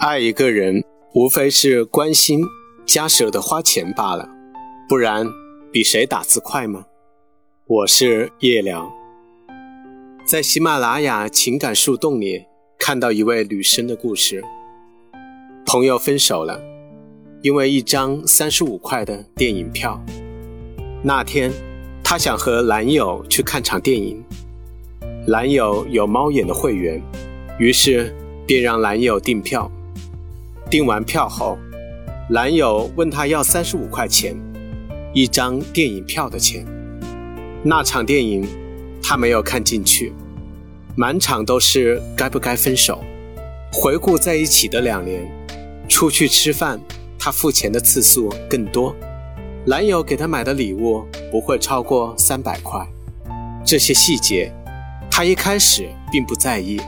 爱一个人，无非是关心加舍得花钱罢了，不然比谁打字快吗？我是夜聊，在喜马拉雅情感树洞里看到一位女生的故事。朋友分手了，因为一张三十五块的电影票。那天，她想和男友去看场电影，男友有猫眼的会员，于是便让男友订票。订完票后，男友问她要三十五块钱，一张电影票的钱。那场电影，她没有看进去，满场都是该不该分手。回顾在一起的两年，出去吃饭，她付钱的次数更多，男友给她买的礼物不会超过三百块。这些细节，她一开始并不在意，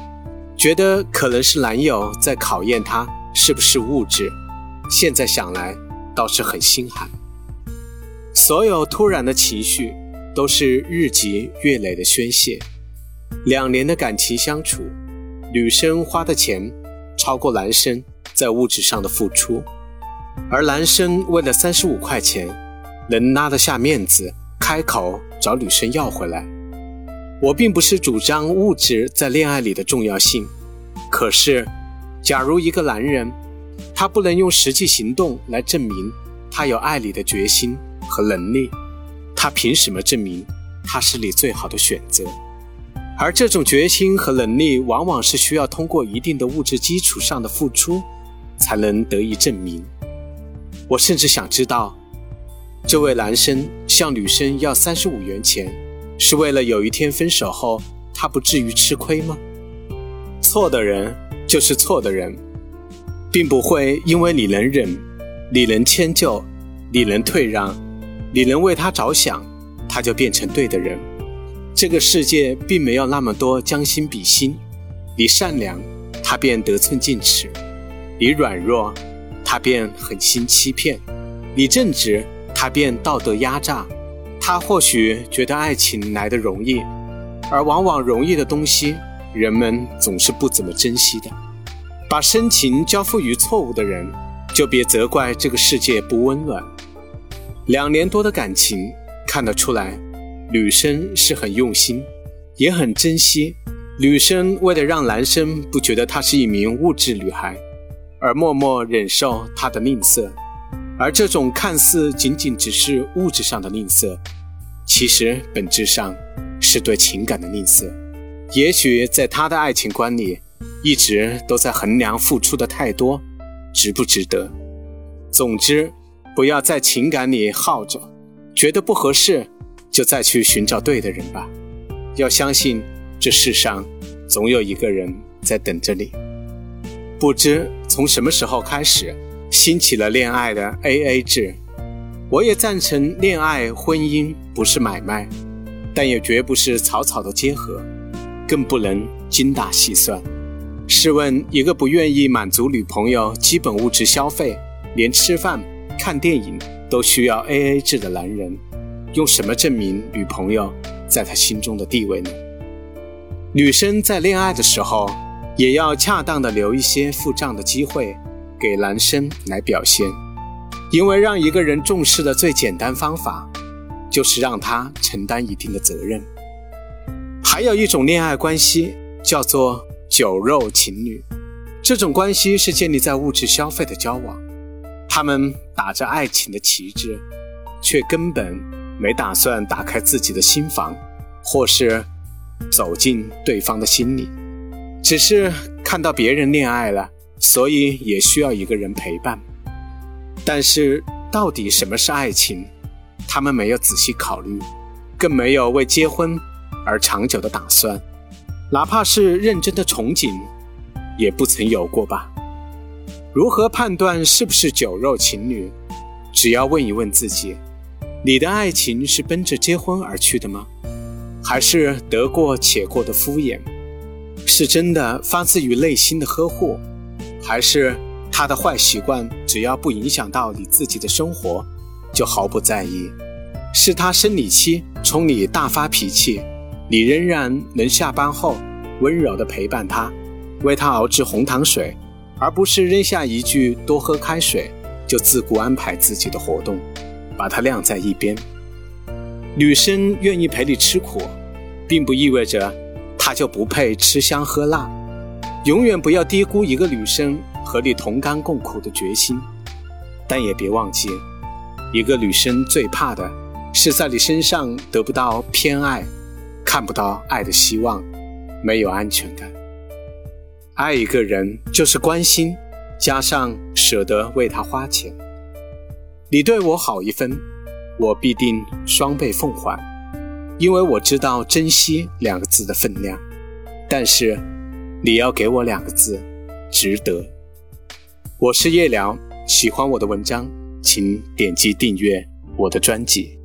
觉得可能是男友在考验她。是不是物质？现在想来倒是很心寒。所有突然的情绪都是日积月累的宣泄。两年的感情相处，女生花的钱超过男生在物质上的付出，而男生为了三十五块钱能拉得下面子开口找女生要回来。我并不是主张物质在恋爱里的重要性，可是。假如一个男人，他不能用实际行动来证明他有爱你的决心和能力，他凭什么证明他是你最好的选择？而这种决心和能力，往往是需要通过一定的物质基础上的付出，才能得以证明。我甚至想知道，这位男生向女生要三十五元钱，是为了有一天分手后，他不至于吃亏吗？错的人。就是错的人，并不会因为你能忍，你能迁就，你能退让，你能为他着想，他就变成对的人。这个世界并没有那么多将心比心。你善良，他便得寸进尺；你软弱，他便狠心欺骗；你正直，他便道德压榨。他或许觉得爱情来的容易，而往往容易的东西。人们总是不怎么珍惜的，把深情交付于错误的人，就别责怪这个世界不温暖。两年多的感情看得出来，女生是很用心，也很珍惜。女生为了让男生不觉得她是一名物质女孩，而默默忍受她的吝啬，而这种看似仅仅只是物质上的吝啬，其实本质上是对情感的吝啬。也许在他的爱情观里，一直都在衡量付出的太多，值不值得。总之，不要在情感里耗着，觉得不合适，就再去寻找对的人吧。要相信，这世上总有一个人在等着你。不知从什么时候开始，兴起了恋爱的 AA 制。我也赞成恋爱婚姻不是买卖，但也绝不是草草的结合。更不能精打细算。试问，一个不愿意满足女朋友基本物质消费，连吃饭、看电影都需要 AA 制的男人，用什么证明女朋友在他心中的地位呢？女生在恋爱的时候，也要恰当的留一些付账的机会给男生来表现，因为让一个人重视的最简单方法，就是让他承担一定的责任。还有一种恋爱关系叫做酒肉情侣，这种关系是建立在物质消费的交往，他们打着爱情的旗帜，却根本没打算打开自己的心房，或是走进对方的心里，只是看到别人恋爱了，所以也需要一个人陪伴。但是到底什么是爱情，他们没有仔细考虑，更没有为结婚。而长久的打算，哪怕是认真的憧憬，也不曾有过吧？如何判断是不是酒肉情侣？只要问一问自己：你的爱情是奔着结婚而去的吗？还是得过且过的敷衍？是真的发自于内心的呵护，还是他的坏习惯只要不影响到你自己的生活，就毫不在意？是他生理期冲你大发脾气？你仍然能下班后温柔地陪伴他，为他熬制红糖水，而不是扔下一句“多喝开水”就自顾安排自己的活动，把它晾在一边。女生愿意陪你吃苦，并不意味着她就不配吃香喝辣。永远不要低估一个女生和你同甘共苦的决心，但也别忘记，一个女生最怕的是在你身上得不到偏爱，看不到爱的希望，没有安全感。爱一个人就是关心，加上舍得为他花钱。你对我好一分，我必定双倍奉还，因为我知道“珍惜”两个字的分量。但是，你要给我两个字：值得。我是夜聊，喜欢我的文章，请点击订阅我的专辑。